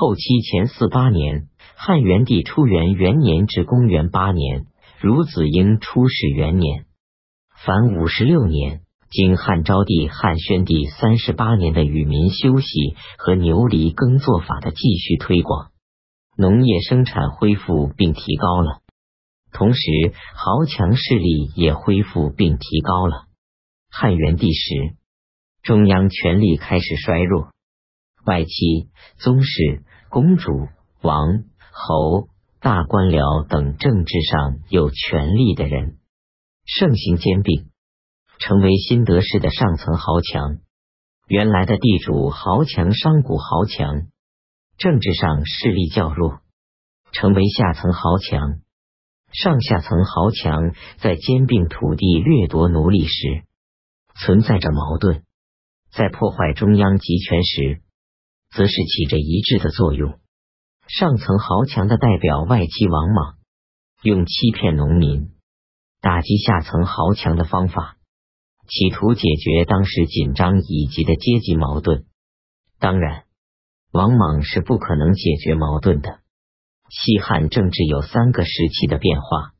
后期前四八年，汉元帝初元元年至公元八年，孺子婴出世元年，凡五十六年。经汉昭帝、汉宣帝三十八年的与民休息和牛犁耕作法的继续推广，农业生产恢复并提高了，同时豪强势力也恢复并提高了。汉元帝时，中央权力开始衰弱，外戚、宗室、公主、王、侯、大官僚等政治上有权力的人盛行兼并。成为新德氏的上层豪强，原来的地主豪强、商贾豪强，政治上势力较弱，成为下层豪强。上下层豪强在兼并土地、掠夺奴隶时，存在着矛盾；在破坏中央集权时，则是起着一致的作用。上层豪强的代表外戚王莽，用欺骗农民、打击下层豪强的方法。企图解决当时紧张以及的阶级矛盾。当然，王莽是不可能解决矛盾的。西汉政治有三个时期的变化，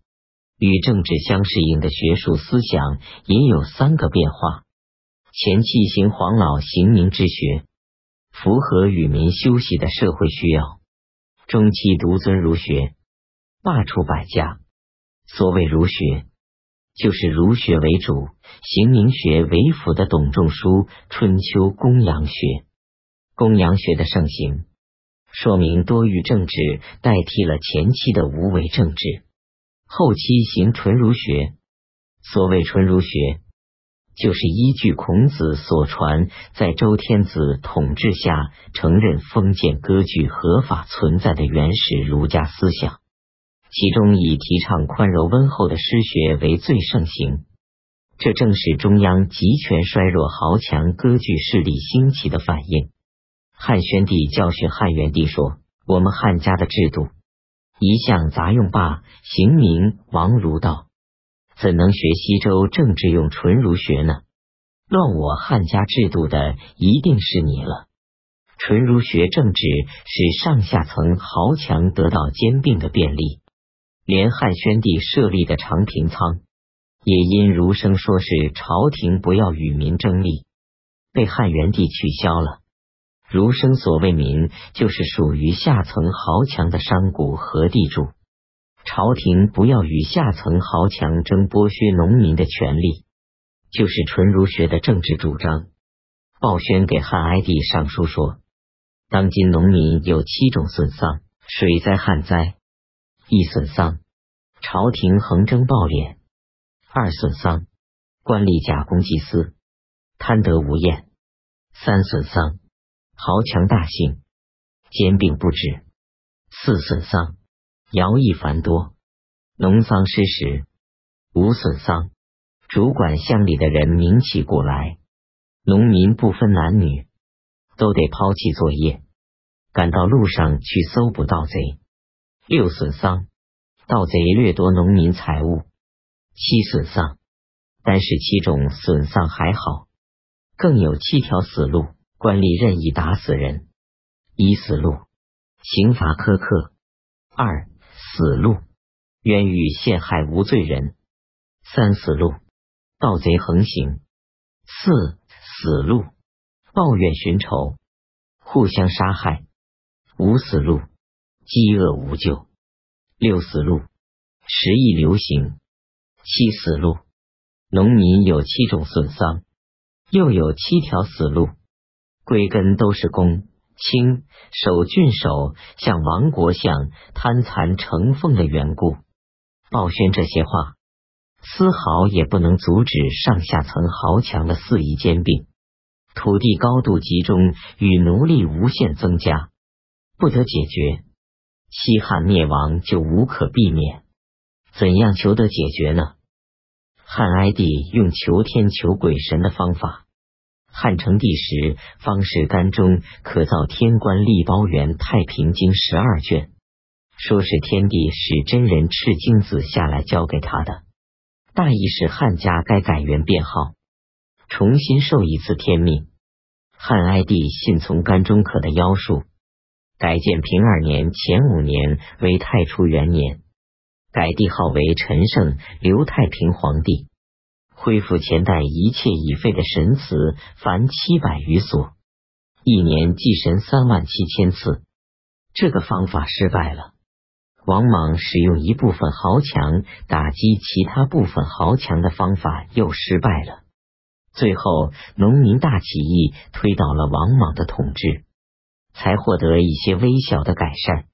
与政治相适应的学术思想也有三个变化。前期行黄老行明之学，符合与民休息的社会需要；中期独尊儒学，罢黜百家。所谓儒学。就是儒学为主、刑名学为辅的董仲舒春秋公羊学。公羊学的盛行，说明多欲政治代替了前期的无为政治。后期行纯儒学，所谓纯儒学，就是依据孔子所传，在周天子统治下承认封建割据合法存在的原始儒家思想。其中以提倡宽柔温厚的诗学为最盛行，这正是中央集权衰弱、豪强割据势力兴起的反应。汉宣帝教训汉元帝说：“我们汉家的制度一向杂用罢，行名王儒道，怎能学西周政治用纯儒学呢？乱我汉家制度的一定是你了。纯儒学政治使上下层豪强得到兼并的便利。”连汉宣帝设立的长平仓，也因儒生说是朝廷不要与民争利，被汉元帝取消了。儒生所谓民，就是属于下层豪强的商贾和地主。朝廷不要与下层豪强争剥削农民的权利，就是纯儒学的政治主张。鲍宣给汉哀帝上书说，当今农民有七种损丧：水灾、旱灾。一损丧，朝廷横征暴敛；二损丧，官吏假公济私，贪得无厌；三损丧，豪强大兴，兼并不止；四损丧，徭役繁多，农桑失时；五损丧，主管乡里的人名起故来，农民不分男女，都得抛弃作业，赶到路上去搜捕盗贼。六损丧，盗贼掠夺农民财物；七损丧，单是七种损丧还好，更有七条死路，官吏任意打死人。一死路，刑罚苛刻；二死路，冤狱陷害无罪人；三死路，盗贼横行；四死路，抱怨寻仇，互相杀害；五死路。饥饿无救，六死路，食疫流行，七死路，农民有七种损伤，又有七条死路，归根都是公清守郡守向亡国相贪残成凤的缘故。鲍宣这些话，丝毫也不能阻止上下层豪强的肆意兼并，土地高度集中与奴隶无限增加，不得解决。西汉灭亡就无可避免，怎样求得解决呢？汉哀帝用求天求鬼神的方法。汉成帝时，方士干中可造天官立包元太平经十二卷，说是天帝使真人赤精子下来交给他的，大意是汉家该改元变号，重新受一次天命。汉哀帝信从甘中可的妖术。改建平二年前五年为太初元年，改帝号为陈胜，刘太平皇帝，恢复前代一切已废的神祠，凡七百余所，一年祭神三万七千次。这个方法失败了。王莽使用一部分豪强打击其他部分豪强的方法又失败了。最后，农民大起义推倒了王莽的统治，才获得一些微小的改善。